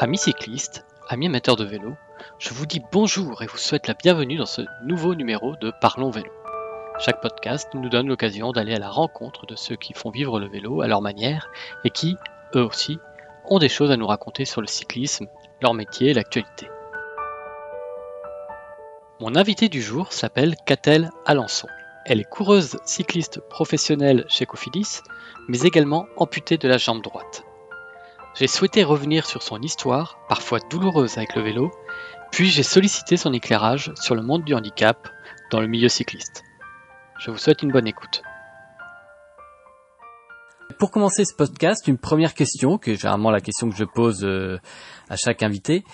Amis cyclistes, amis amateurs de vélo, je vous dis bonjour et vous souhaite la bienvenue dans ce nouveau numéro de Parlons Vélo. Chaque podcast nous donne l'occasion d'aller à la rencontre de ceux qui font vivre le vélo à leur manière et qui, eux aussi, ont des choses à nous raconter sur le cyclisme, leur métier et l'actualité. Mon invité du jour s'appelle Catel Alençon. Elle est coureuse cycliste professionnelle chez Cofidis, mais également amputée de la jambe droite. J'ai souhaité revenir sur son histoire, parfois douloureuse avec le vélo, puis j'ai sollicité son éclairage sur le monde du handicap dans le milieu cycliste. Je vous souhaite une bonne écoute. Pour commencer ce podcast, une première question, qui est généralement la question que je pose euh, à chaque invité.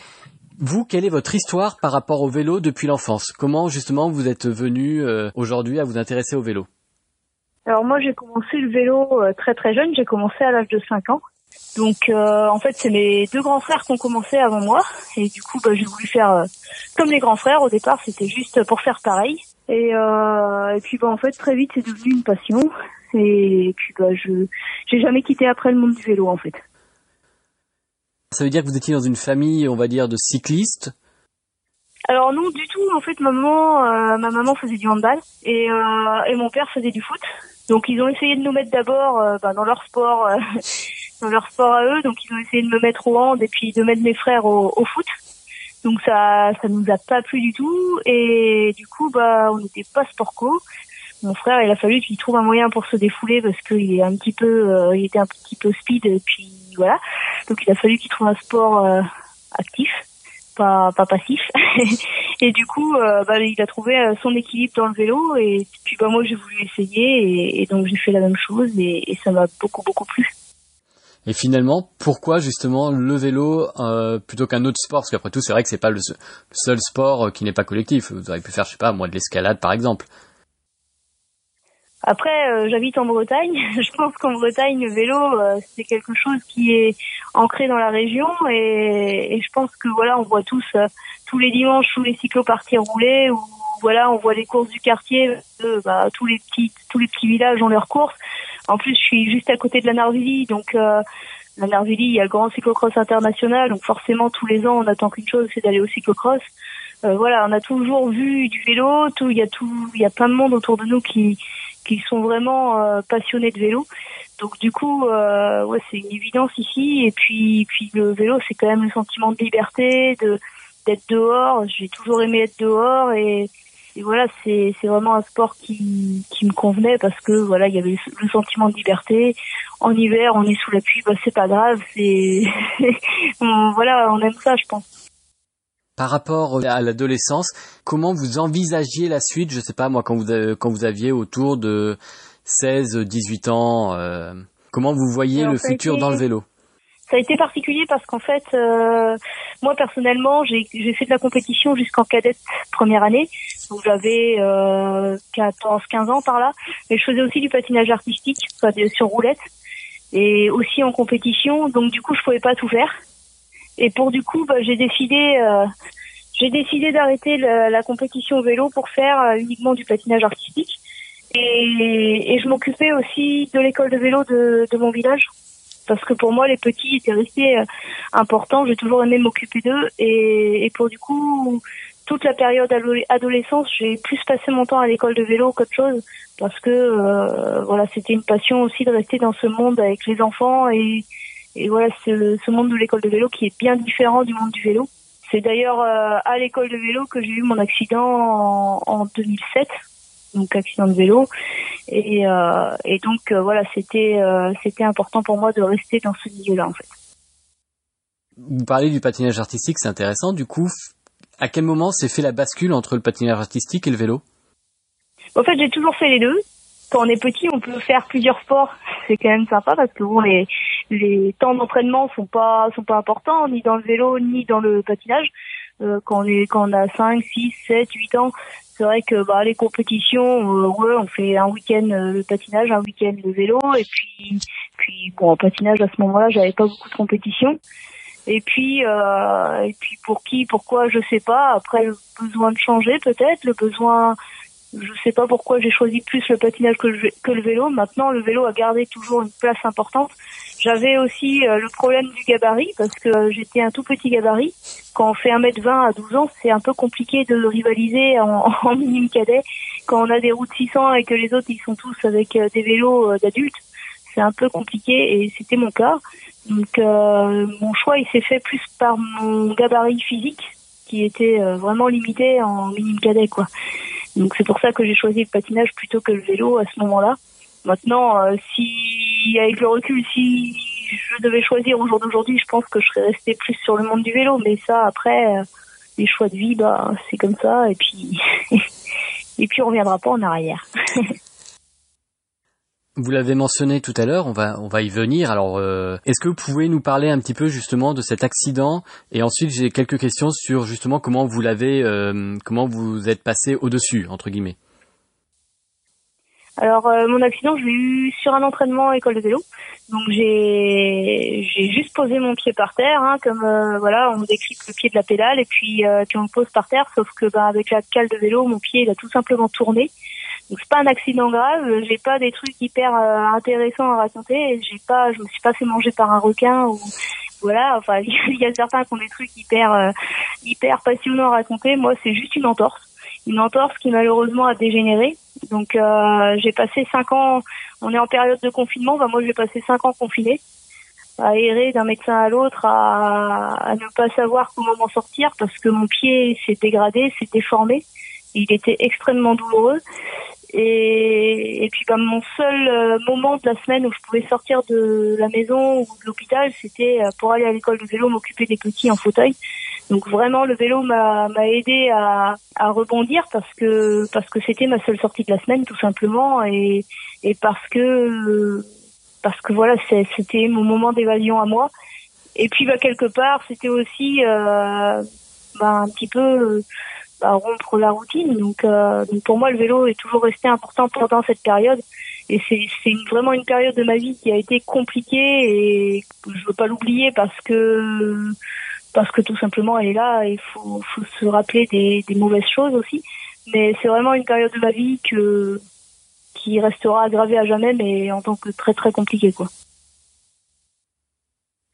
Vous, quelle est votre histoire par rapport au vélo depuis l'enfance? Comment justement vous êtes venu euh, aujourd'hui à vous intéresser au vélo? Alors moi j'ai commencé le vélo euh, très très jeune, j'ai commencé à l'âge de 5 ans. Donc euh, en fait c'est mes deux grands frères qui ont commencé avant moi et du coup bah, j'ai voulu faire euh, comme les grands frères. Au départ c'était juste pour faire pareil et, euh, et puis bah, en fait très vite c'est devenu une passion et puis bah je j'ai jamais quitté après le monde du vélo en fait. Ça veut dire que vous étiez dans une famille on va dire de cyclistes alors non du tout en fait maman euh, ma maman faisait du handball et, euh, et mon père faisait du foot donc ils ont essayé de nous mettre d'abord euh, bah, dans leur sport dans leur sport à eux. Donc ils ont essayé de me mettre au hand et puis de mettre mes frères au, au foot. Donc ça, ça nous a pas plu du tout. Et du coup, bah, on n'était pas sport co. Mon frère, il a fallu qu'il trouve un moyen pour se défouler parce qu'il est un petit peu, euh, il était un petit peu speed et puis voilà. Donc il a fallu qu'il trouve un sport euh, actif, pas pas passif. et du coup, euh, bah, il a trouvé euh, son équilibre dans le vélo et puis bah moi j'ai voulu essayer et, et donc j'ai fait la même chose et, et ça m'a beaucoup beaucoup plu. Et finalement, pourquoi justement le vélo euh, plutôt qu'un autre sport? Parce qu'après tout, c'est vrai que c'est pas le, seul sport euh, qui n'est pas collectif. Vous auriez pu faire, je sais pas, moi, de l'escalade par exemple. Après, euh, j'habite en Bretagne. je pense qu'en Bretagne, le vélo, euh, c'est quelque chose qui est ancré dans la région, et, je pense que voilà, on voit tous euh, tous les dimanches tous les cyclos partir rouler, ou voilà, on voit les courses du quartier, bah, tous les petits tous les petits villages ont leurs courses. En plus, je suis juste à côté de la Narvillie, donc euh, la Narvillie, il y a le Grand Cyclocross International, donc forcément tous les ans, on attend qu'une chose, c'est d'aller au cyclocross. Euh, voilà, on a toujours vu du vélo, tout, il y a tout, il y a plein de monde autour de nous qui qui sont vraiment euh, passionnés de vélo. Donc du coup, euh, ouais, c'est une évidence ici. Et puis, puis le vélo, c'est quand même le sentiment de liberté, de d'être dehors. J'ai toujours aimé être dehors et et voilà, c'est c'est vraiment un sport qui qui me convenait parce que voilà, il y avait le sentiment de liberté. En hiver, on est sous la pluie, bah c'est pas grave, c'est voilà, on aime ça, je pense. Par rapport à l'adolescence, comment vous envisagiez la suite? Je sais pas moi quand vous quand vous aviez autour de 16, 18 ans, euh, comment vous voyez le futur dans le vélo? Ça a été particulier parce qu'en fait, euh, moi personnellement, j'ai fait de la compétition jusqu'en cadette première année, donc j'avais euh, 14-15 ans par là, mais je faisais aussi du patinage artistique, soit sur roulette, et aussi en compétition, donc du coup je pouvais pas tout faire. Et pour du coup, bah, j'ai décidé, euh, j'ai décidé d'arrêter la, compétition vélo pour faire euh, uniquement du patinage artistique. Et, je m'occupais aussi de l'école de vélo de, mon village parce que pour moi les petits étaient restés euh, importants. J'ai toujours aimé m'occuper d'eux et, pour du coup toute la période adolescence, j'ai plus passé mon temps à l'école de vélo qu'autre chose parce que euh, voilà c'était une passion aussi de rester dans ce monde avec les enfants et, et voilà c'est ce monde de l'école de vélo qui est bien différent du monde du vélo. C'est d'ailleurs euh, à l'école de vélo que j'ai eu mon accident en, en 2007 donc accident de vélo et, euh, et donc euh, voilà c'était euh, c'était important pour moi de rester dans ce milieu-là en fait. Vous parlez du patinage artistique, c'est intéressant. Du coup, à quel moment s'est fait la bascule entre le patinage artistique et le vélo? En fait, j'ai toujours fait les deux. Quand on est petit, on peut faire plusieurs sports. C'est quand même sympa parce que bon, les les temps d'entraînement sont pas sont pas importants ni dans le vélo ni dans le patinage. Euh, quand on est quand on a 5, 6, 7, 8 ans, c'est vrai que bah, les compétitions, euh, ouais, on fait un week-end euh, le patinage, un week-end le vélo, et puis, puis bon, en patinage à ce moment-là, j'avais pas beaucoup de compétitions. Et puis, euh, et puis pour qui, pourquoi, je sais pas. Après, le besoin de changer peut-être, le besoin, je sais pas pourquoi j'ai choisi plus le patinage que le, vélo. Maintenant, le vélo a gardé toujours une place importante. J'avais aussi le problème du gabarit parce que j'étais un tout petit gabarit. Quand on fait 1m20 à 12 ans, c'est un peu compliqué de rivaliser en, en minime cadet. Quand on a des routes 600 et que les autres ils sont tous avec des vélos d'adultes, c'est un peu compliqué et c'était mon cas. Donc euh, mon choix il s'est fait plus par mon gabarit physique qui était euh, vraiment limité en minime cadet quoi. Donc c'est pour ça que j'ai choisi le patinage plutôt que le vélo à ce moment-là. Maintenant euh, si avec le recul si je devais choisir au jour d'aujourd'hui, je pense que je serais restée plus sur le monde du vélo mais ça après les choix de vie bah c'est comme ça et puis et puis on reviendra pas en arrière. Vous l'avez mentionné tout à l'heure, on va on va y venir. Alors, euh, est-ce que vous pouvez nous parler un petit peu justement de cet accident? Et ensuite, j'ai quelques questions sur justement comment vous l'avez, euh, comment vous êtes passé au dessus entre guillemets. Alors, euh, mon accident, je l'ai eu sur un entraînement école de vélo. Donc, j'ai juste posé mon pied par terre, hein, comme voilà, on décrypte le pied de la pédale et puis puis on le pose par terre. Sauf que bah, avec la cale de vélo, mon pied il a tout simplement tourné. Donc c'est pas un accident grave, j'ai pas des trucs hyper euh, intéressants à raconter, j'ai pas je me suis pas fait manger par un requin ou voilà, enfin il y a certains qui ont des trucs hyper euh, hyper passionnants à raconter, moi c'est juste une entorse, une entorse qui malheureusement a dégénéré. Donc euh, j'ai passé cinq ans, on est en période de confinement, bah moi j'ai passé cinq ans confiné à errer d'un médecin à l'autre, à, à ne pas savoir comment m'en sortir parce que mon pied s'est dégradé, s'est déformé. Il était extrêmement douloureux et, et puis bah, mon seul euh, moment de la semaine où je pouvais sortir de la maison ou de l'hôpital, c'était euh, pour aller à l'école de vélo, m'occuper des petits en fauteuil. Donc vraiment le vélo m'a aidé à, à, rebondir parce que parce que c'était ma seule sortie de la semaine tout simplement et, et parce que parce que voilà c'était mon moment d'évasion à moi. Et puis bah quelque part c'était aussi euh, bah, un petit peu à rompre la routine. Donc, euh, donc pour moi, le vélo est toujours resté important pendant cette période. Et c'est vraiment une période de ma vie qui a été compliquée et je veux pas l'oublier parce que parce que tout simplement elle est là. Il faut, faut se rappeler des, des mauvaises choses aussi. Mais c'est vraiment une période de ma vie que qui restera aggravée à jamais, mais en tant que très très compliquée quoi.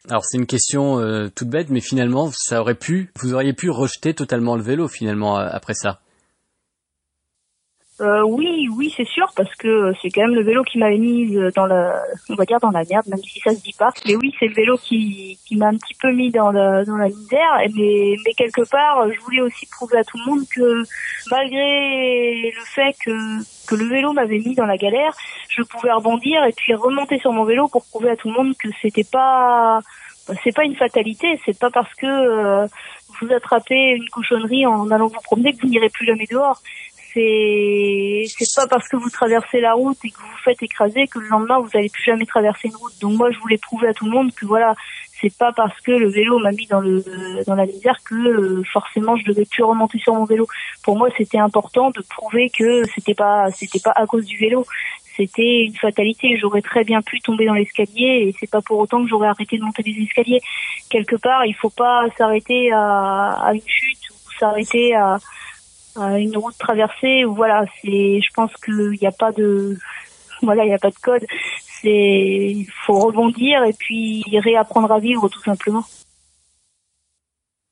Alors c'est une question euh, toute bête, mais finalement, ça aurait pu, vous auriez pu rejeter totalement le vélo finalement euh, après ça. Euh, oui, oui, c'est sûr, parce que c'est quand même le vélo qui m'avait mise dans la, on va dire dans la merde, même si ça se dit pas. Mais oui, c'est le vélo qui, m'a un petit peu mis dans la, dans la misère. Mais, mais quelque part, je voulais aussi prouver à tout le monde que malgré le fait que, que le vélo m'avait mis dans la galère, je pouvais rebondir et puis remonter sur mon vélo pour prouver à tout le monde que c'était pas, c'est pas une fatalité. C'est pas parce que euh, vous attrapez une cochonnerie en allant vous promener que vous n'irez plus jamais dehors c'est pas parce que vous traversez la route et que vous vous faites écraser que le lendemain vous allez plus jamais traverser une route. Donc moi je voulais prouver à tout le monde que voilà, c'est pas parce que le vélo m'a mis dans le dans la misère que euh, forcément je devais plus remonter sur mon vélo. Pour moi, c'était important de prouver que c'était pas c'était pas à cause du vélo. C'était une fatalité. J'aurais très bien pu tomber dans l'escalier et c'est pas pour autant que j'aurais arrêté de monter les escaliers. Quelque part, il faut pas s'arrêter à, à une chute ou s'arrêter à une route traversée voilà, c'est, je pense qu'il n'y a pas de, voilà, il n'y a pas de code. C'est, il faut rebondir et puis réapprendre à vivre tout simplement.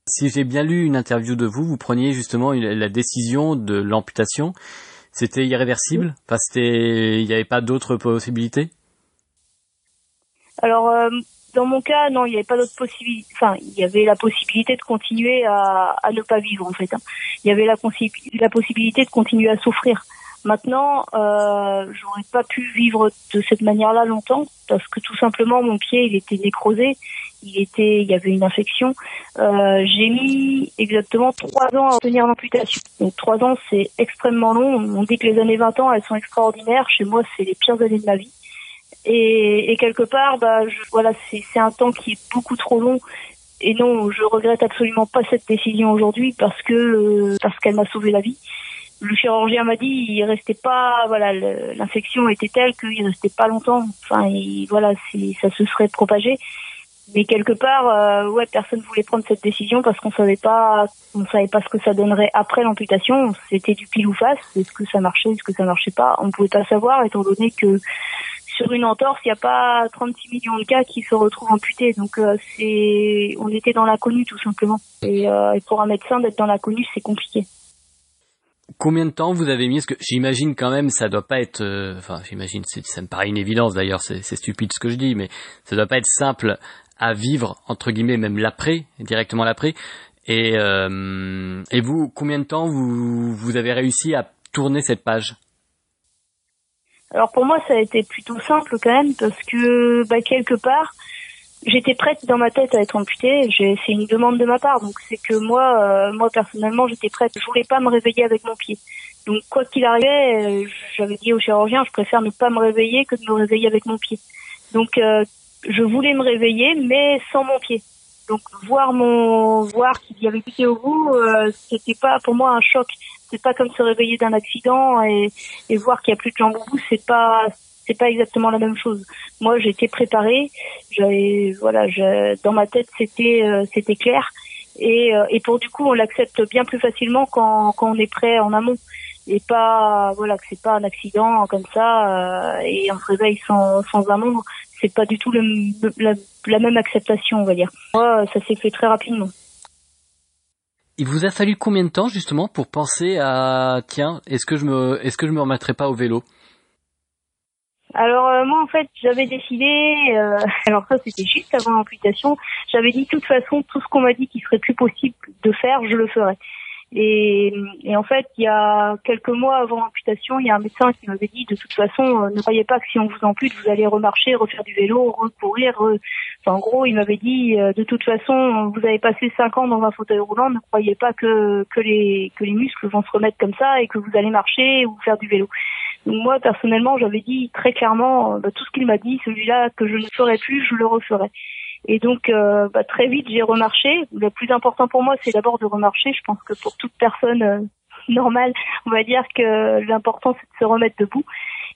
Si j'ai bien lu une interview de vous, vous preniez justement la décision de l'amputation. C'était irréversible? Enfin, c'était, il n'y avait pas d'autres possibilités? Alors, euh, dans mon cas, non, il n'y avait pas d'autre possibilité. Enfin, il y avait la possibilité de continuer à, à ne pas vivre en fait. Hein. Il y avait la, la possibilité de continuer à souffrir. Maintenant, euh, j'aurais pas pu vivre de cette manière-là longtemps parce que tout simplement mon pied il était nécrosé, il était, il y avait une infection. Euh, j'ai mis exactement trois ans à obtenir l'amputation. Donc trois ans c'est extrêmement long. On dit que les années 20 ans elles sont extraordinaires. Chez moi c'est les pires années de ma vie. Et, et quelque part, bah, je, voilà, c'est un temps qui est beaucoup trop long. Et non, je regrette absolument pas cette décision aujourd'hui parce que euh, parce qu'elle m'a sauvé la vie. Le chirurgien m'a dit il restait pas, voilà, l'infection était telle qu'il restait pas longtemps. Enfin, il, voilà, ça se serait propagé. Mais quelque part, euh, ouais, personne voulait prendre cette décision parce qu'on savait pas, on savait pas ce que ça donnerait après l'amputation. C'était du pile ou face. Est-ce que ça marchait, est-ce que ça marchait pas? On pouvait pas savoir étant donné que sur une entorse, il n'y a pas 36 millions de cas qui se retrouvent amputés. Donc euh, c'est, on était dans l'inconnu tout simplement. Et, euh, et pour un médecin d'être dans l'inconnu, c'est compliqué. Combien de temps vous avez mis? Parce que j'imagine quand même, ça doit pas être. euh, Enfin, j'imagine, ça me paraît une évidence d'ailleurs. C'est c'est stupide ce que je dis, mais ça doit pas être simple à vivre entre guillemets, même l'après, directement l'après. Et euh, et vous, combien de temps vous vous avez réussi à tourner cette page? Alors pour moi, ça a été plutôt simple quand même parce que bah, quelque part, j'étais prête dans ma tête à être amputée. C'est une demande de ma part, donc c'est que moi, euh, moi personnellement, j'étais prête. Je voulais pas me réveiller avec mon pied. Donc quoi qu'il arrivait, euh, j'avais dit au chirurgien, je préfère ne pas me réveiller que de me réveiller avec mon pied. Donc euh, je voulais me réveiller, mais sans mon pied. Donc voir mon voir qu'il y avait piqué au bout, euh, c'était pas pour moi un choc. C'est pas comme se réveiller d'un accident et, et voir qu'il y a plus de jambes au bout, c'est pas c'est pas exactement la même chose. Moi, j'étais préparée, j'avais voilà, je, dans ma tête c'était euh, c'était clair et euh, et pour du coup on l'accepte bien plus facilement quand quand on est prêt en amont et pas voilà que c'est pas un accident comme ça euh, et on se réveille sans sans amont c'est pas du tout le, la, la même acceptation on va dire. Moi ça s'est fait très rapidement. Il vous a fallu combien de temps justement pour penser à tiens, est-ce que je me est-ce que je me remettrai pas au vélo? Alors euh, moi en fait j'avais décidé, euh, alors ça c'était juste avant l'amputation, j'avais dit de toute façon tout ce qu'on m'a dit qu'il serait plus possible de faire, je le ferais. Et, et en fait il y a quelques mois avant l'amputation, il y a un médecin qui m'avait dit de toute façon euh, ne croyez pas que si on vous ampute vous allez remarcher, refaire du vélo, recourir. re- Enfin, en gros il m'avait dit euh, de toute façon vous avez passé cinq ans dans un fauteuil roulant, ne croyez pas que que les que les muscles vont se remettre comme ça et que vous allez marcher ou faire du vélo. Moi personnellement j'avais dit très clairement euh, bah, tout ce qu'il m'a dit, celui-là que je ne ferai plus, je le referai. Et donc euh, bah, très vite j'ai remarché. Le plus important pour moi c'est d'abord de remarcher. Je pense que pour toute personne euh, normale, on va dire que l'important c'est de se remettre debout.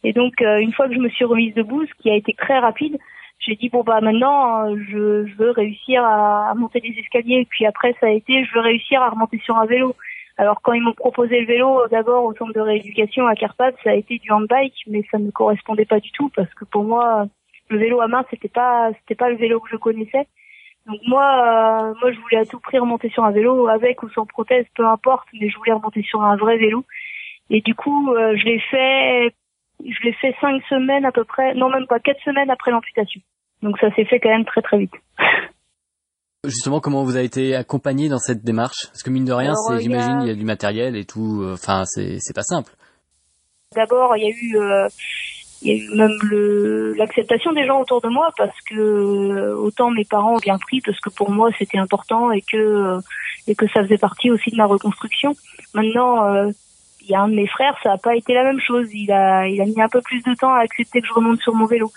Et donc euh, une fois que je me suis remise debout, ce qui a été très rapide, j'ai dit bon bah maintenant euh, je, je veux réussir à, monter des escaliers. Puis après ça a été je veux réussir à remonter sur un vélo. Alors quand ils m'ont proposé le vélo, euh, d'abord au centre de rééducation à Carpath, ça a été du handbike, mais ça ne correspondait pas du tout parce que pour moi, le vélo à main, c'était pas, c'était pas le vélo que je connaissais. Donc moi, euh, moi je voulais à tout prix remonter sur un vélo, avec ou sans prothèse, peu importe, mais je voulais remonter sur un vrai vélo. Et du coup, euh, je l'ai fait, je l'ai fait cinq semaines à peu près, non même pas quatre semaines après l'amputation. Donc ça s'est fait quand même très très vite. Justement, comment vous avez été accompagné dans cette démarche? Parce que mine de rien, c'est il y a- j'imagine il y a du matériel et tout. euh, Enfin, c'est c'est pas simple. D'abord, il y a eu, euh, il y a eu même l'acceptation des gens autour de moi parce que euh, autant mes parents ont bien pris parce que pour moi c'était important et que euh, et que ça faisait partie aussi de ma reconstruction. Maintenant, euh, il y a un de mes frères, ça n'a pas été la même chose. Il a il a mis un peu plus de temps à accepter que je remonte sur mon vélo.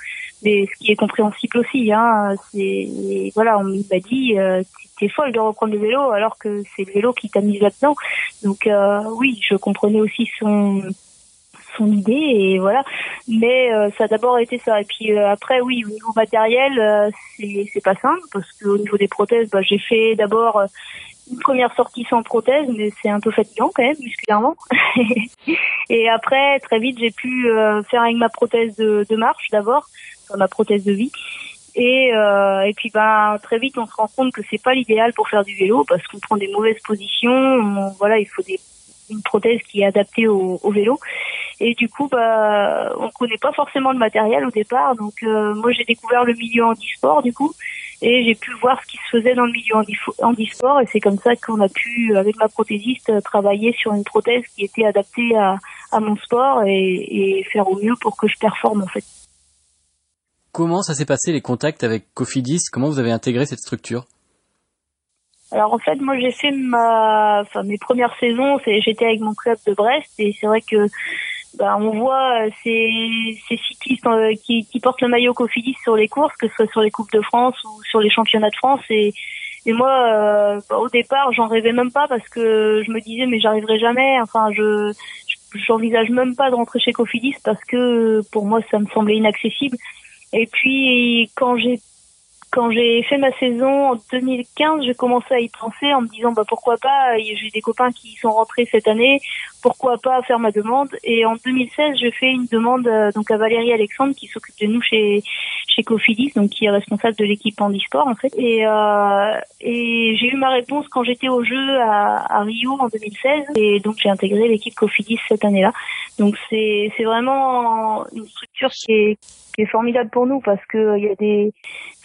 Mais ce qui est compréhensible aussi, hein, c'est voilà, on m'a dit euh, t'es folle de reprendre le vélo alors que c'est le vélo qui t'a mis là-dedans. Donc euh, oui, je comprenais aussi son son idée et voilà. Mais euh, ça a d'abord été ça. Et puis euh, après oui au niveau matériel euh, c'est c'est pas simple parce que au niveau des prothèses bah, j'ai fait d'abord euh, une première sortie sans prothèse mais c'est un peu fatigant quand même musculairement. Et après très vite j'ai pu euh, faire avec ma prothèse de, de marche d'abord enfin, ma prothèse de vie. Et euh, et puis ben très vite on se rend compte que c'est pas l'idéal pour faire du vélo parce qu'on prend des mauvaises positions on- voilà il faut des une prothèse qui est adaptée au, au vélo et du coup, bah, on connaît pas forcément le matériel au départ. Donc, euh, moi, j'ai découvert le milieu handisport, du coup, et j'ai pu voir ce qui se faisait dans le milieu handisport. Et c'est comme ça qu'on a pu, avec ma prothésiste, travailler sur une prothèse qui était adaptée à, à mon sport et, et faire au mieux pour que je performe, en fait. Comment ça s'est passé les contacts avec Cofidis? Comment vous avez intégré cette structure? Alors en fait, moi j'ai fait ma, enfin mes premières saisons, j'étais avec mon club de Brest et c'est vrai que bah, on voit euh, ces, ces cyclistes euh, qui, qui portent le maillot Cofidis sur les courses, que ce soit sur les coupes de France ou sur les championnats de France et et moi euh, bah, au départ j'en rêvais même pas parce que je me disais mais j'arriverai jamais. Enfin je je- j'envisage même pas de rentrer chez Cofidis parce que pour moi ça me semblait inaccessible. Et puis quand j'ai quand j'ai fait ma saison en 2015, j'ai commencé à y penser en me disant bah pourquoi pas, j'ai des copains qui sont rentrés cette année, pourquoi pas faire ma demande. Et en 2016, j'ai fait une demande euh, donc à Valérie Alexandre qui s'occupe de nous chez Cofidis, donc qui est responsable de l'équipe handisport en fait. Et euh, et j'ai eu ma réponse quand j'étais au jeu à, Rio en 2016 et donc j'ai intégré l'équipe Cofidis cette année-là. Donc c'est vraiment une structure qui est formidable pour nous parce que il y a des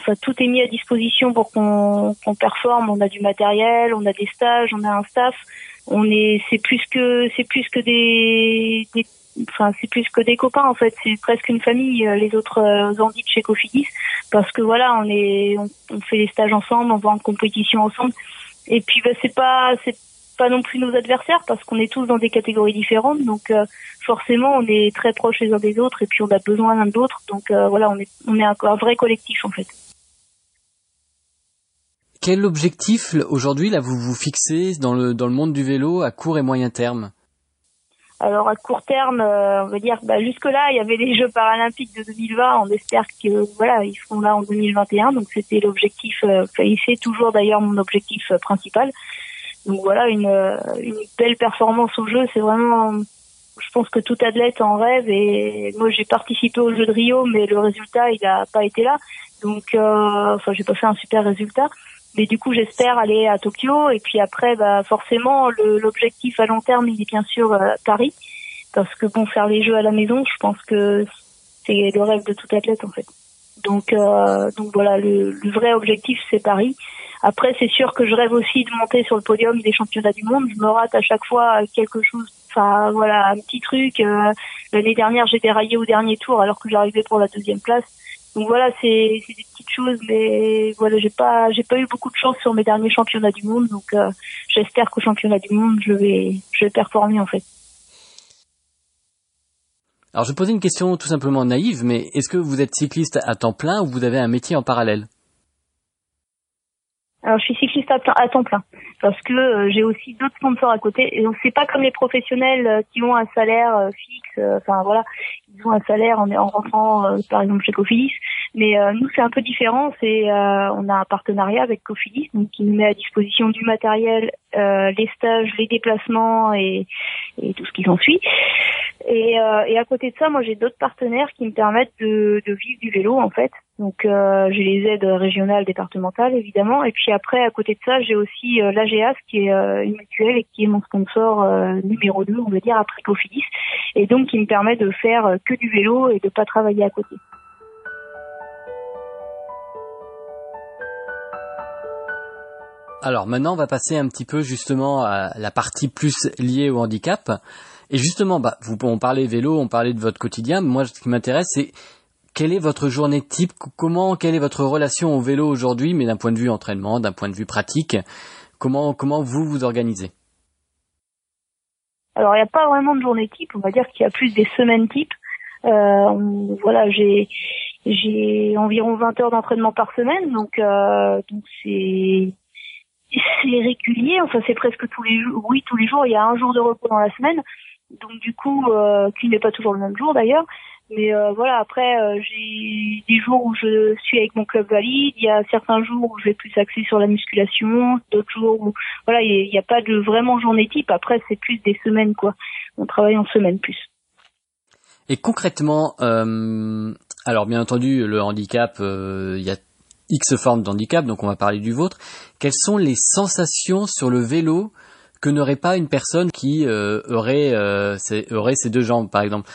enfin, tout est mis à disposition pour qu'on performe on a du matériel on a des stages on a un staff on est c'est plus que c'est plus que des enfin c'est plus que des copains en fait. C'est presque une famille euh, les autres euh, de chez Cofidis. Parce que voilà on est on, on, fait les stages ensemble on va en compétition ensemble. Et puis bah, c'est pas c'est pas non plus nos adversaires parce qu'on est tous dans des catégories différentes. Donc euh, forcément on est très proches les uns des autres et puis on a besoin l'un de l'autre. Donc euh, voilà on est on est un, un, vrai collectif en fait. Quel objectif aujourd'hui là vous vous fixez dans le dans le monde du vélo à court et moyen terme? Alors à court terme, euh, on va dire, bah, jusque là, il y avait les Jeux paralympiques de 2020. On espère que voilà, ils seront là en 2021. Donc c'était l'objectif. Euh, c'est toujours d'ailleurs mon objectif principal. Donc voilà, une, une belle performance au jeu, c'est vraiment, je pense que tout athlète en rêve. Et moi, j'ai participé au jeu de Rio, mais le résultat, il n'a pas été là. Donc, euh, enfin, j'ai pas fait un super résultat. Mais du coup, j'espère aller à Tokyo. Et puis après, bah, forcément, l'objectif à long terme, il est bien sûr euh, Paris. Parce que bon, faire les jeux à la maison, je pense que c'est le rêve de tout athlète en fait. Donc, euh, donc voilà, le, vrai objectif, c'est Paris. Après, c'est sûr que je rêve aussi de monter sur le podium des championnats du monde. Je me rate à chaque fois quelque chose, enfin voilà, un petit truc. Euh, l'année dernière, j'ai déraillé au dernier tour alors que j'arrivais pour la deuxième place. Donc voilà, c'est des petites choses, mais voilà, j'ai pas j'ai pas eu beaucoup de chance sur mes derniers championnats du monde. Donc euh, j'espère qu'au championnat du monde, je vais je vais performer en fait. Alors je vais poser une question tout simplement naïve, mais est-ce que vous êtes cycliste à temps plein ou vous avez un métier en parallèle? Alors, je suis cycliste à, temps plein parce que euh, j'ai aussi d'autres sponsors à côté. Et donc, c'est pas comme les professionnels euh, qui ont un salaire euh, fixe. Enfin, voilà, ils ont un salaire en, en rentrant, par exemple, chez Cofidis. Mais nous, c'est un peu différent. C'est, on a un partenariat avec Cofidis, donc qui nous met à disposition du matériel, les stages, les déplacements et, et tout ce qui s'ensuit. Et, et à côté de ça, moi, j'ai d'autres partenaires qui me permettent de, de vivre du vélo, en fait. Donc euh, j'ai les aides régionales, départementales évidemment, et puis après à côté de ça j'ai aussi euh, l'AGAS qui est euh, une mutuelle et qui est mon sponsor euh, numéro 2 on va dire après Cofidis, et donc qui me permet de faire que du vélo et de pas travailler à côté. Alors maintenant on va passer un petit peu justement à la partie plus liée au handicap. Et justement, bah, vous, on parlait vélo, on parlait de votre quotidien. Moi, ce qui m'intéresse, c'est quelle est votre journée type? Comment, quelle est votre relation au vélo aujourd'hui, mais d'un point de vue entraînement, d'un point de vue pratique? Comment, comment vous vous organisez? Alors, il n'y a pas vraiment de journée type. On va dire qu'il y a plus des semaines type. Euh, voilà, j'ai j'ai environ 20 heures d'entraînement par semaine, donc euh, donc c'est c'est régulier. Enfin, c'est presque tous les jours. Oui, tous les jours. Il y a un jour de repos dans la semaine, donc du coup, euh, qui n'est pas toujours le même jour d'ailleurs. Mais euh, voilà, après, euh, j'ai des jours où je suis avec mon club valide, il y a certains jours où je vais plus axer sur la musculation, d'autres jours où, voilà, il n'y a, pas de vraiment journée type. Après, c'est plus des semaines, quoi. On travaille en semaine plus. Et concrètement, euh, alors bien entendu, le handicap, il y a X formes d'handicap, donc on va parler du vôtre. Quelles sont les sensations sur le vélo que n'aurait pas une personne qui aurait, aurait ses deux jambes, par exemple?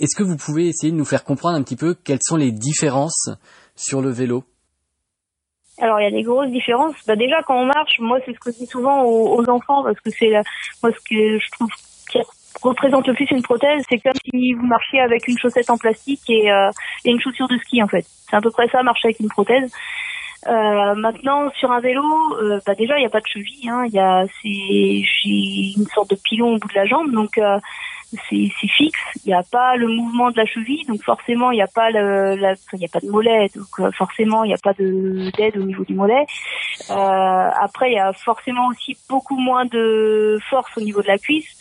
Est-ce que vous pouvez essayer de nous faire comprendre un petit peu quelles sont les différences sur le vélo? Alors il y a des grosses différences. Bah déjà quand on marche, moi c'est ce que je dis souvent aux, enfants parce que c'est moi ce que je trouve qui représente le plus une prothèse, c'est comme si vous marchiez avec une chaussette en plastique et, euh, et une chaussure de ski en fait. C'est à peu près ça marcher avec une prothèse. Euh, maintenant sur un vélo, euh, bah déjà il n'y a pas de cheville, hein. y a j'ai une sorte de pilon au bout de la jambe donc euh, c'est fixe, il n'y a pas le mouvement de la cheville, donc forcément il n'y a pas le, a pas de mollet, donc euh, forcément il n'y a pas de d'aide au niveau du mollet. Après il y a forcément aussi beaucoup moins de force au niveau de la cuisse.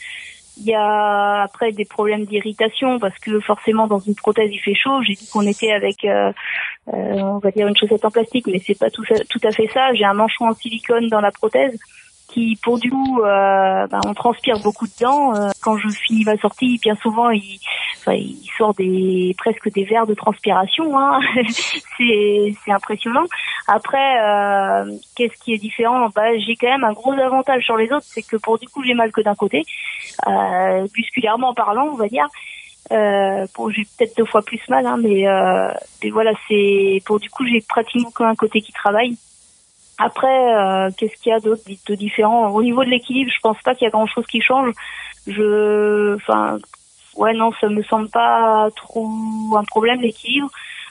Il y a après des problèmes d'irritation parce que forcément dans une prothèse il fait chaud. J'ai dit qu'on était avec, euh, euh, on va dire une chaussette en plastique, mais c'est pas tout, tout à fait ça. J'ai un manchon en silicone dans la prothèse pour du coup euh, bah, on transpire beaucoup dedans euh, quand je finis ma sortie bien souvent il, sort des presque des verres de transpiration hein. c'est c'est impressionnant après euh, qu'est-ce qui est différent? Bah j'ai quand même un gros avantage sur les autres c'est que pour du coup j'ai mal que d'un côté euh, musculairement parlant on va dire bon, j'ai peut-être deux fois plus mal, hein, mais, mais voilà, c'est pour du coup j'ai pratiquement qu'un côté qui travaille. Après, euh, qu'est-ce qu'il y a d'autre de différent? Au niveau de l'équilibre, je pense pas qu'il y a grand-chose qui change. Je, enfin, ouais, non, ça me semble pas trop un problème l'équilibre.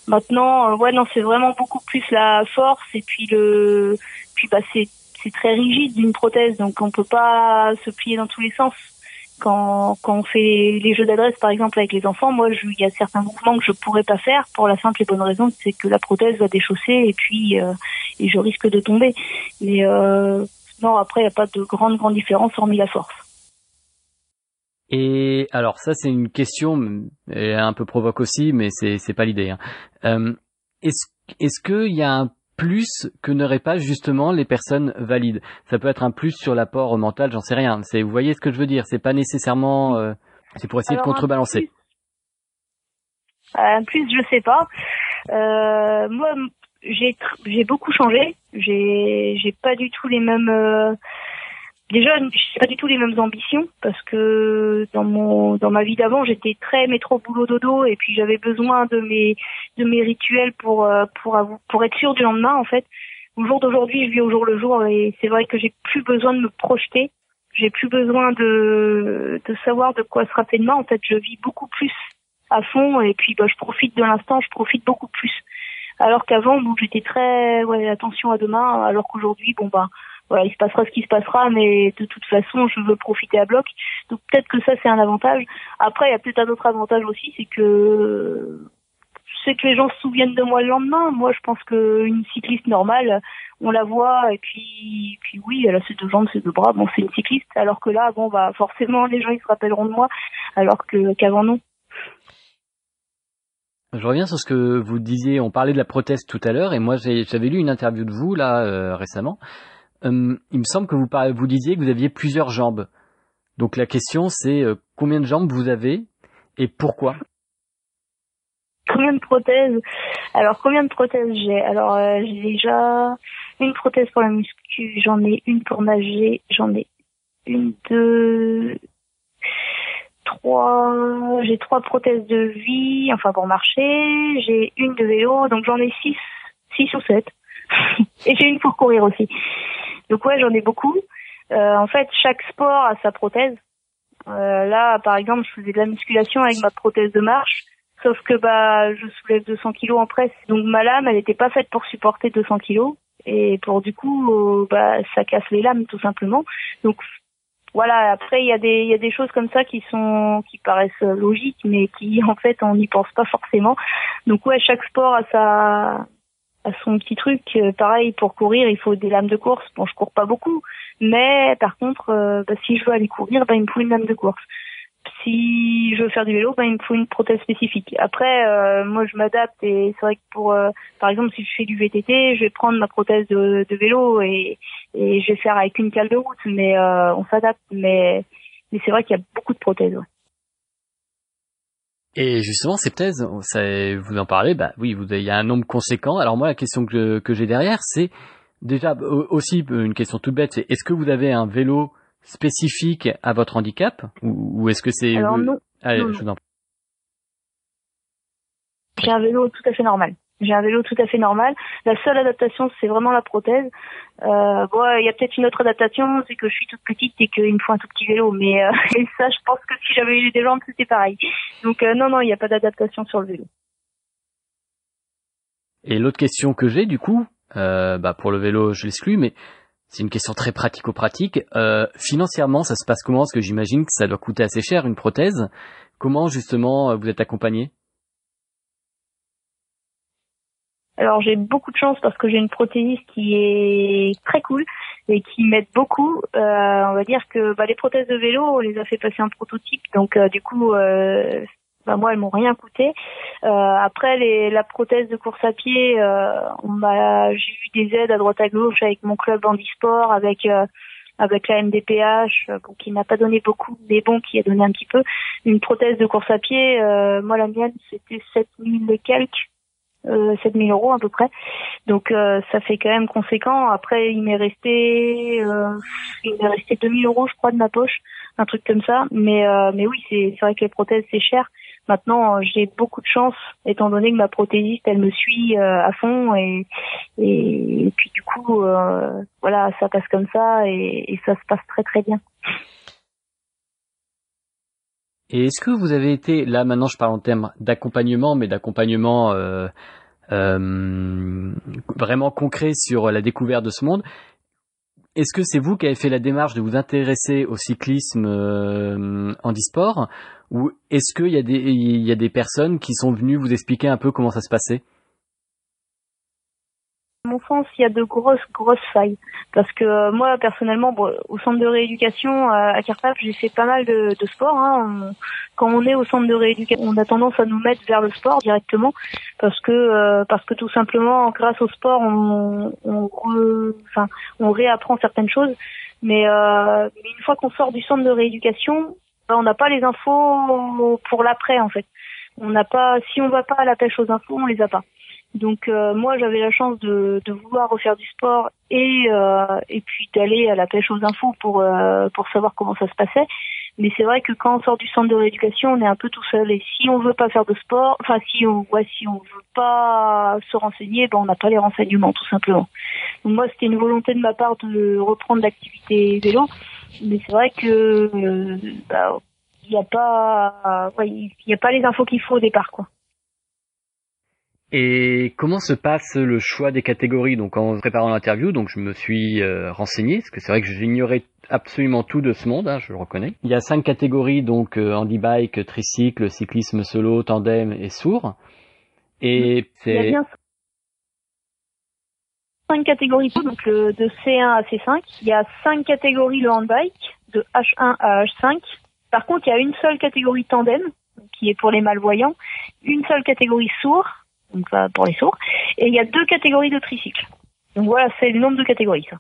Maintenant, euh, ouais, non, c'est vraiment beaucoup plus la force et puis le, puis bah c'est c'est très rigide d'une prothèse, donc on peut pas se plier dans tous les sens quand, quand on fait les jeux d'adresse par exemple avec les enfants, moi il y a certains mouvements que je pourrais pas faire pour la simple et bonne raison c'est que la prothèse va déchausser et puis euh, et je risque de tomber. Mais euh, non après il n'y a pas de grande grande différence hormis la force. Et alors ça c'est une question un peu provoque aussi mais c'est c'est pas l'idée. Hein. Euh, est-ce est-ce qu'il y a un plus que n'auraient pas justement les personnes valides. Ça peut être un plus sur l'apport mental, j'en sais rien. C'est, vous voyez ce que je veux dire C'est pas nécessairement, euh, c'est pour essayer de contrebalancer. Un plus, je sais pas. Euh, moi, j'ai j'ai beaucoup changé. J'ai j'ai pas du tout les mêmes euh, déjà j'ai pas du tout les mêmes ambitions parce que dans mon dans ma vie d'avant j'étais très métro boulot dodo et puis j'avais besoin de mes de mes rituels pour euh, pour pour être sûr du lendemain en fait. Au jour d'aujourd'hui je vis au jour le jour et c'est vrai que j'ai plus besoin de me projeter. J'ai plus besoin de de savoir de quoi sera demain. En fait je vis beaucoup plus à fond et puis bah, je profite de l'instant je profite beaucoup plus. Alors qu'avant bon j'étais très ouais attention à demain alors qu'aujourd'hui bon bah voilà, il se passera ce qui se passera, mais de toute façon, je veux profiter à bloc. Donc peut-être que ça c'est un avantage. Après, il y a peut-être un autre avantage aussi, c'est que c'est que les gens se souviennent de moi le lendemain. Moi, je pense qu'une cycliste normale, on la voit et puis, puis oui, elle a ses deux jambes, ses deux bras. Bon, c'est une cycliste. Alors que là, bon, bah forcément, les gens ils se rappelleront de moi, alors qu'avant non. Je reviens sur ce que vous disiez. On parlait de la prothèse tout à l'heure, et moi j'avais lu une interview de vous là euh, récemment Hum, il me semble que vous, vous disiez que vous aviez plusieurs jambes. Donc la question c'est euh, combien de jambes vous avez et pourquoi? Combien de prothèses? Alors combien de prothèses j'ai? Alors euh, j'ai déjà une prothèse pour la muscu, j'en ai une pour nager, j'en ai une, deux, trois, j'ai trois prothèses de vie, enfin pour marcher, j'ai une de vélo, donc j'en ai six, six ou sept. Et j'ai une pour courir aussi. Donc ouais, j'en ai beaucoup. Euh, en fait, chaque sport a sa prothèse. Euh, là, par exemple, je faisais de la musculation avec ma prothèse de marche, sauf que bah, je soulève 200 kilos en presse, donc ma lame, elle n'était pas faite pour supporter 200 kilos, et pour du coup, euh, bah, ça casse les lames tout simplement. Donc voilà. Après, il y a des il y a des choses comme ça qui sont qui paraissent logiques, mais qui en fait on n'y pense pas forcément. Donc ouais, chaque sport a sa à son petit truc. Euh, pareil, pour courir, il faut des lames de course. Bon, je cours pas beaucoup, mais par contre, euh, bah, si je veux aller courir, bah, il me faut une lame de course. Si je veux faire du vélo, bah, il me faut une prothèse spécifique. Après, euh, moi, je m'adapte et c'est vrai que pour, par exemple, si je fais du VTT, je vais prendre ma prothèse de, de vélo et, et je vais faire avec une cale de route, mais on s'adapte. Mais, mais c'est vrai qu'il y a beaucoup de prothèses. Et justement, ces thèses, ça, vous en parlez, bah oui, vous, il y a un nombre conséquent. Alors moi, la question que, que j'ai derrière, c'est déjà aussi une question toute bête, c'est est-ce que vous avez un vélo spécifique à votre handicap ou, est-ce que c'est Alors non. Allez, je vous en J'ai un vélo tout à fait normal. J'ai un vélo tout à fait normal. La seule adaptation, c'est vraiment la prothèse. Euh, bon, il y a peut-être une autre adaptation, c'est que je suis toute petite et qu'il me faut un tout petit vélo. Mais euh, ça, je pense que si j'avais eu des jambes, c'était pareil. Donc euh, non, non, il n'y a pas d'adaptation sur le vélo. Et l'autre question que j'ai, du coup, euh, bah pour le vélo, je l'exclus, mais c'est une question très pratico-pratique. Euh, financièrement, ça se passe comment? Parce que j'imagine que ça doit coûter assez cher une prothèse. Comment justement vous êtes accompagné? Alors j'ai beaucoup de chance parce que j'ai une prothésiste qui est très cool, et qui m'aident beaucoup. Euh, on va dire que bah, les prothèses de vélo, on les a fait passer en prototype, donc euh, du coup, euh, bah, moi, elles m'ont rien coûté. Euh, après, les, la prothèse de course à pied, on m'a, j'ai eu des aides à droite à gauche avec mon club handisport, avec avec la MDPH, bon, qui n'a pas donné beaucoup, mais bon, qui a donné un petit peu. Une prothèse de course à pied, moi la mienne, c'était 7000 et quelques euh, 7000 euros à peu près. Donc euh, ça fait quand même conséquent. Après il m'est resté euh, il m'est resté 2000 euros je crois de ma poche, un truc comme ça. Mais euh, mais oui c'est vrai que les prothèses c'est cher. Maintenant j'ai beaucoup de chance étant donné que ma prothésiste elle me suit à fond et, et, puis du coup voilà ça passe comme ça et, et ça se passe très très bien. Et est-ce que vous avez été, là maintenant je parle en termes d'accompagnement, mais d'accompagnement euh, euh, vraiment concret sur la découverte de ce monde, est-ce que c'est vous qui avez fait la démarche de vous intéresser au cyclisme euh, handisport ou est-ce qu'il y, a des, il y a des personnes qui sont venues vous expliquer un peu comment ça se passait? Mon sens, il y a de grosses, grosses failles. Parce que euh, moi, personnellement, au centre de rééducation euh, à Carpaf, j'ai fait pas mal de, de sport. Hein. quand on est au centre de rééducation, on a tendance à nous mettre vers le sport directement, parce que euh, parce que tout simplement, grâce au sport, on, on, enfin, on réapprend certaines choses. Mais, mais une fois qu'on sort du centre de rééducation, ben, on n'a pas les infos pour l'après, en fait. On n'a pas, si on va pas à la pêche aux infos, on les a pas. Donc euh, moi j'avais la chance de, de vouloir refaire du sport et euh, et puis d'aller à la pêche aux infos pour euh, pour savoir comment ça se passait. Mais c'est vrai que quand on sort du centre de rééducation, on est un peu tout seul. Et si on veut pas faire de sport, enfin si on ouais, si on veut pas se renseigner, ben on n'a pas les renseignements tout simplement. Donc moi c'était une volonté de ma part de reprendre l'activité vélo, mais c'est vrai que bah, il n'y a pas il y a pas les infos qu'il faut au départ quoi. Et comment se passe le choix des catégories? Donc en préparant l'interview, donc je me suis euh, renseigné parce que c'est vrai que j'ignorais absolument tout de ce monde, hein, je le reconnais. Il y a cinq catégories donc euh, handi-bike, tricycle, cyclisme solo, tandem et sourd. Et c'est cinq catégories donc le, de C1 à C5. Il y a cinq catégories le handbike de H1 à H5. Par contre, il y a une seule catégorie tandem qui est pour les malvoyants, une seule catégorie sourd donc pour les sourds. Et il y a deux catégories de tricycles. Donc voilà, c'est le nombre de catégories. Ça.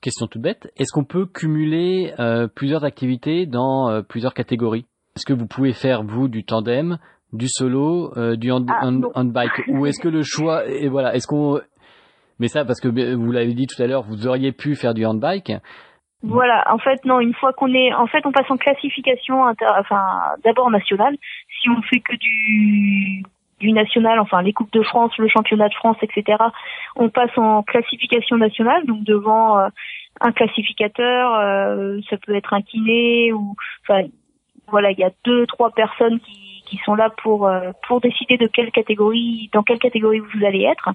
Question toute bête, est-ce qu'on peut cumuler euh, plusieurs activités dans euh, plusieurs catégories? Est-ce que vous pouvez faire vous du tandem, du solo, euh, du hand, ah, bike ou est-ce que le choix et voilà, est-ce qu'on mais ça parce que vous l'avez dit tout à l'heure, vous auriez pu faire du handbike, voilà, en fait non, une fois qu'on est, en fait on passe en classification, enfin d'abord nationale. Si on fait que du du national, enfin les coupes de France, le championnat de France, etc. On passe en classification nationale, donc devant euh, un classificateur, euh, ça peut être un kiné ou, enfin voilà, il y a deux trois personnes qui qui sont là pour euh, pour décider de quelle catégorie, dans quelle catégorie vous allez être.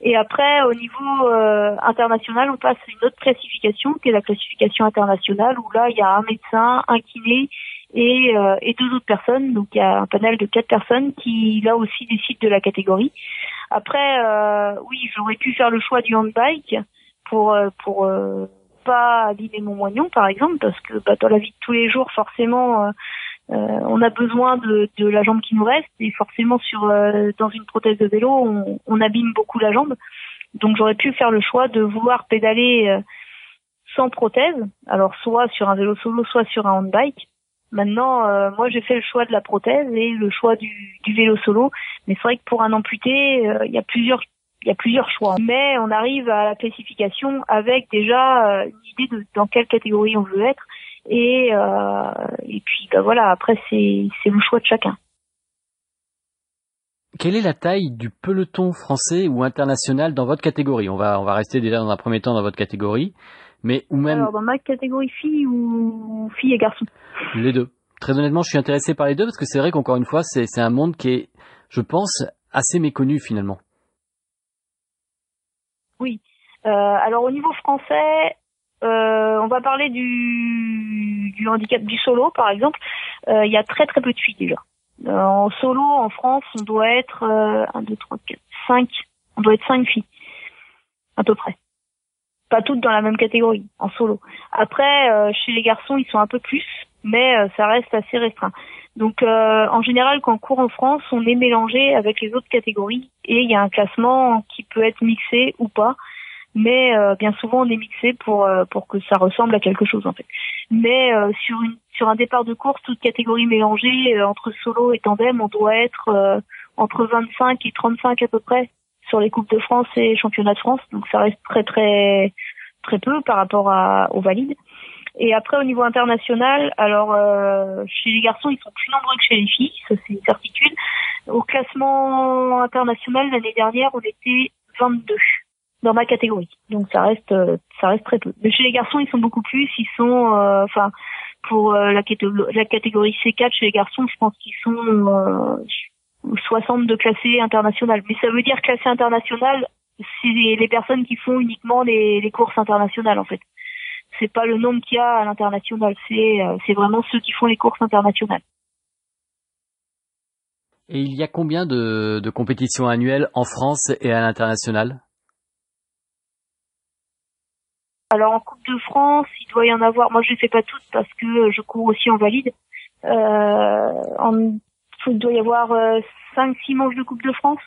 Et après, au niveau euh, international, on passe à une autre classification, qui est la classification internationale, où là, il y a un médecin, un kiné et, euh, et deux autres personnes. Donc, il y a un panel de quatre personnes qui, là aussi, décident de la catégorie. Après, euh, oui, j'aurais pu faire le choix du handbike pour pour pas abîmer mon moignon, par exemple, parce que bah, dans la vie de tous les jours, forcément euh, on a besoin de, de, la jambe qui nous reste et forcément sur euh, dans une prothèse de vélo on, on, abîme beaucoup la jambe. Donc j'aurais pu faire le choix de vouloir pédaler euh, sans prothèse. Alors soit sur un vélo solo soit sur un handbike. Maintenant moi j'ai fait le choix de la prothèse et le choix du, du vélo solo. Mais c'est vrai que pour un amputé il y a plusieurs il y a plusieurs choix. Mais on arrive à la classification avec déjà une idée de dans quelle catégorie on veut être et, euh, et puis bah voilà, après c'est c'est le choix de chacun. Quelle est la taille du peloton français ou international dans votre catégorie? On va on va rester déjà dans un premier temps dans votre catégorie, mais ou même Alors dans ma catégorie fille ou fille et garçon. Les deux. Très honnêtement, je suis intéressé par les deux parce que c'est vrai qu'encore une fois, c'est c'est un monde qui est, je pense, assez méconnu finalement. Oui. Euh, alors au niveau français, euh, on va parler du, du handicap du solo, par exemple. Euh, il y a très très peu de filles déjà. Euh, en solo, en France, on doit être 1, 2, 3, 4, 5. On doit être 5 filles, à peu près. pas toutes dans la même catégorie en solo. Après, euh, chez les garçons, ils sont un peu plus, mais ça reste assez restreint. Donc, euh, en général, quand on court en France, on est mélangé avec les autres catégories et il y a un classement qui peut être mixé ou pas. Mais bien souvent, on est mixé pour pour que ça ressemble à quelque chose en fait. Mais sur une sur un départ de course, toute catégorie mélangée entre solo et tandem, on doit être entre 25 et 35 à peu près sur les coupes de France et championnats de France. Donc ça reste très très très peu par rapport à, aux valides. Et après au niveau international, alors euh, chez les garçons ils sont plus nombreux que chez les filles, ça c'est une certitude. Au classement international l'année dernière on était 22 dans ma catégorie, donc ça reste ça reste très peu. Mais chez les garçons ils sont beaucoup plus, ils sont euh, enfin pour euh, la, la, catégorie C4 chez les garçons je pense qu'ils sont 60 de classé international. Mais ça veut dire classé international, c'est les personnes qui font uniquement les, courses internationales en fait. C'est pas le nombre qu'il y a à l'international, c'est euh, c'est vraiment ceux qui font les courses internationales. Et il y a combien de, de compétitions annuelles en France et à l'international? Alors en Coupe de France, il doit y en avoir. Moi, je ne fais pas toutes parce que je cours aussi en valide. Euh, en il doit y avoir 5-6 euh, manches de Coupe de France.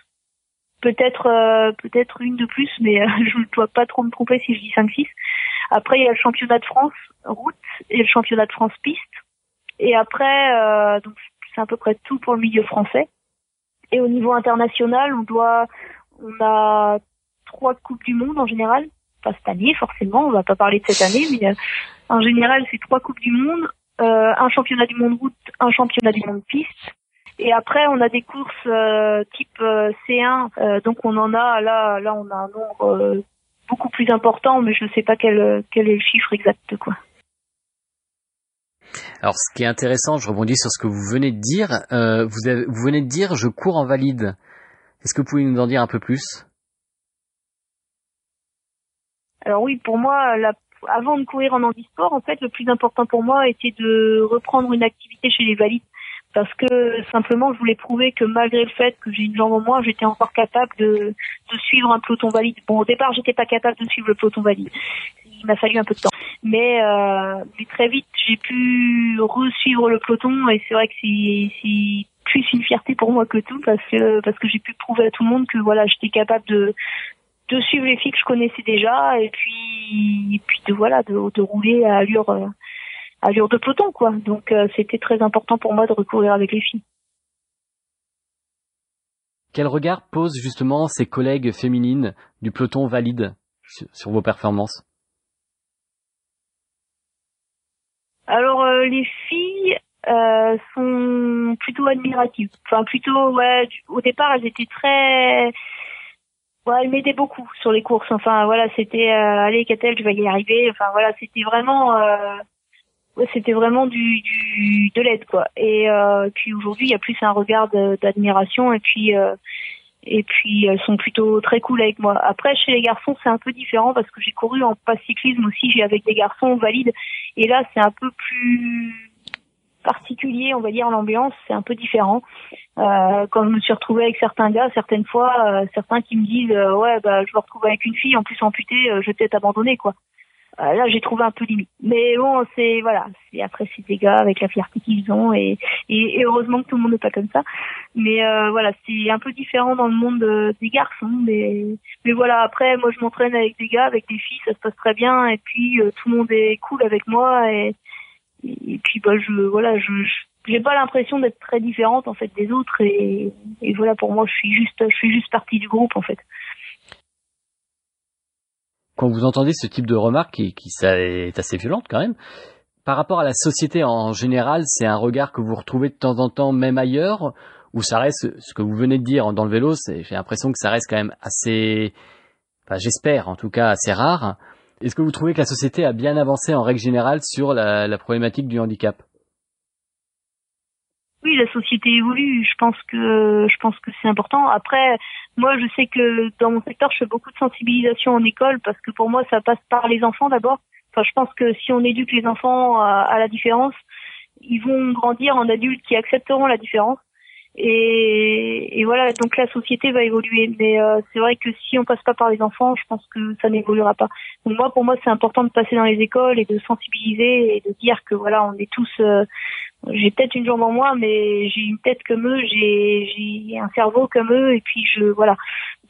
Peut-être euh, peut-être une de plus, mais euh, je ne dois pas trop me tromper si je dis 5-6. Après, il y a le championnat de France route et le championnat de France piste. Et après, donc c'est à peu près tout pour le milieu français. Et au niveau international, on doit, on a trois coupes du monde en général. Pas cette année forcément, on va pas parler de cette année, mais en général c'est trois coupes du monde, un championnat du monde route, un championnat du monde piste et après, on a des courses euh, type euh, C1, euh, donc on en a là, là, on a un nombre beaucoup plus important, mais je ne sais pas quel quel est le chiffre exact, quoi. Alors, ce qui est intéressant, je rebondis sur ce que vous venez de dire. vous, avez, vous venez de dire, je cours en valide. Est-ce que vous pouvez nous en dire un peu plus? Alors oui, pour moi, la, avant de courir en handisport, en fait, le plus important pour moi était de reprendre une activité chez les valides parce que simplement je voulais prouver que malgré le fait que j'ai une jambe en moins, j'étais encore capable de, de suivre un peloton valide. Bon, au départ, j'étais pas capable de suivre le peloton valide. Il m'a fallu un peu de temps, mais, euh, mais très vite, j'ai pu resuivre le peloton et c'est vrai que c'est plus une fierté pour moi que tout parce que parce que j'ai pu prouver à tout le monde que voilà, j'étais capable de de suivre les filles que je connaissais déjà et puis et puis de voilà de, de rouler à allure euh, allure de peloton, quoi. Donc euh, c'était très important pour moi de recourir avec les filles. Quel regard posent justement ces collègues féminines du peloton valide sur, vos performances? Alors euh, les filles euh, sont plutôt admiratives. Enfin plutôt ouais. Au départ elles étaient très ouais, elles m'aidaient beaucoup sur les courses. Enfin voilà, c'était allez Catel, je vais y arriver. Enfin voilà, c'était vraiment c'était vraiment du, du de l'aide quoi. Et euh, puis aujourd'hui, il y a plus un regard d'admiration et puis euh, et puis elles sont plutôt très cool avec moi. Après, chez les garçons, c'est un peu différent parce que j'ai couru en passe cyclisme aussi, j'ai avec des garçons valides et là, c'est un peu plus particulier, on va dire l'ambiance, c'est un peu différent. Euh, quand je me suis retrouvée avec certains gars, certaines fois, euh, certains qui me disent ouais bah je me retrouve avec une fille en plus amputée, je vais peut-être abandonner quoi. Euh, là j'ai trouvé un peu limite. Mais bon, c'est voilà, c'est après c'est des gars avec la fierté qu'ils ont et, et, heureusement que tout le monde n'est pas comme ça. Mais euh, voilà, c'est un peu différent dans le monde euh, des garçons. Mais mais voilà, après moi je m'entraîne avec des gars, avec des filles, ça se passe très bien et puis tout le monde est cool avec moi et et puis bah je voilà je, j'ai pas l'impression d'être très différente en fait des autres et, et voilà pour moi je suis juste je suis juste partie du groupe en fait quand vous entendez ce type de remarque qui, qui est assez violente quand même, par rapport à la société en général, c'est un regard que vous retrouvez de temps en temps même ailleurs, ou ça reste ce que vous venez de dire dans le vélo, j'ai l'impression que ça reste quand même assez, enfin, j'espère en tout cas assez rare. Est-ce que vous trouvez que la société a bien avancé en règle générale sur la, la problématique du handicap? Oui, la société évolue. Je pense que je pense que c'est important. Après, moi, je sais que dans mon secteur, je fais beaucoup de sensibilisation en école parce que pour moi, ça passe par les enfants d'abord. Enfin, je pense que si on éduque les enfants à, la différence, ils vont grandir en adultes qui accepteront la différence. Et, et, voilà, donc la société va évoluer. Mais euh, c'est vrai que si on passe pas par les enfants, je pense que ça n'évoluera pas. Donc moi, pour moi, c'est important de passer dans les écoles et de sensibiliser et de dire que voilà, on est tous. Euh, j'ai peut-être une jambe en moi, mais j'ai une tête comme eux, j'ai un cerveau comme eux, et puis je voilà.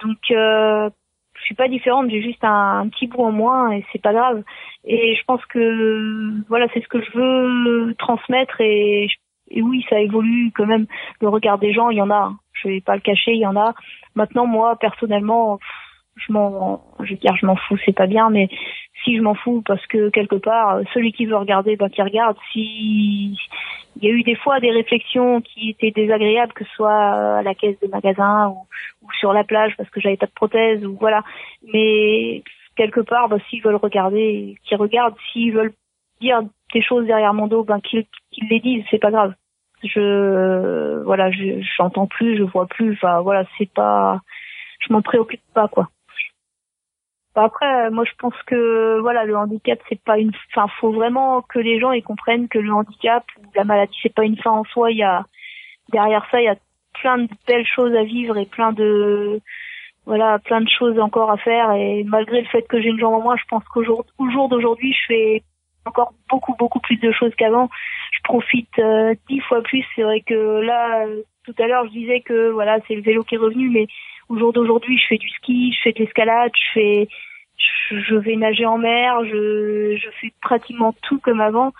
Donc euh, je suis pas différente, j'ai juste un, un, petit bout en moins et c'est pas grave. Et je pense que voilà, c'est ce que je veux transmettre et je et oui, ça évolue quand même. Le regard des gens, il y en a. Je vais pas le cacher, il y en a. Maintenant, moi, personnellement, je m'en, je veux dire, je m'en fous, c'est pas bien, mais si je m'en fous parce que quelque part, celui qui veut regarder, ben qui regarde. Si il y a eu des fois des réflexions qui étaient désagréables, que ce soit à la caisse de magasin ou, sur la plage parce que j'avais pas de prothèse ou voilà. Mais quelque part, ben, s'ils veulent regarder, qu'ils regardent. S'ils veulent dire des choses derrière mon dos, ben qu'ils les disent, c'est pas grave. Je voilà, je j'entends plus, je vois plus, enfin voilà, c'est pas je m'en préoccupe pas quoi. Après, moi je pense que voilà, le handicap c'est pas une enfin faut vraiment que les gens ils comprennent que le handicap ou la maladie c'est pas une fin en soi, il y a derrière ça, il y a plein de belles choses à vivre et plein de voilà, plein de choses encore à faire et malgré le fait que j'ai une jambe en moins, je pense qu'au jour, jour d'aujourd'hui, je fais encore beaucoup beaucoup plus de choses qu'avant. Je profite euh, dix fois plus. C'est vrai que là, tout à l'heure, je disais que voilà, c'est le vélo qui est revenu, mais au jour d'aujourd'hui, je fais du ski, je fais de l'escalade, je fais, je vais nager en mer, je, fais pratiquement tout comme avant.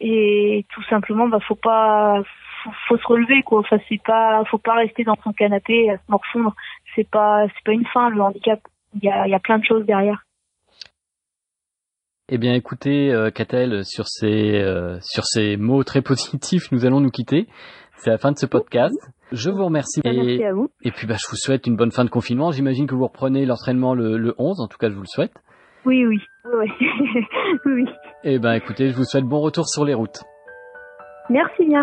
Et tout simplement, bah faut pas, faut, faut se relever quoi. Enfin, c'est pas, faut pas rester dans son canapé à se morfondre. C'est pas, c'est pas une fin le handicap. Il y a, il y a plein de choses derrière. Eh bien, écoutez, euh, Catel, sur ces euh, sur ces mots très positifs, nous allons nous quitter. C'est la fin de ce podcast. Je vous remercie. Et, Merci à vous. Et puis, bah, je vous souhaite une bonne fin de confinement. J'imagine que vous reprenez l'entraînement le, le 11. En tout cas, je vous le souhaite. Oui, oui, oui, oui. Eh ben, écoutez, je vous souhaite bon retour sur les routes. Merci bien.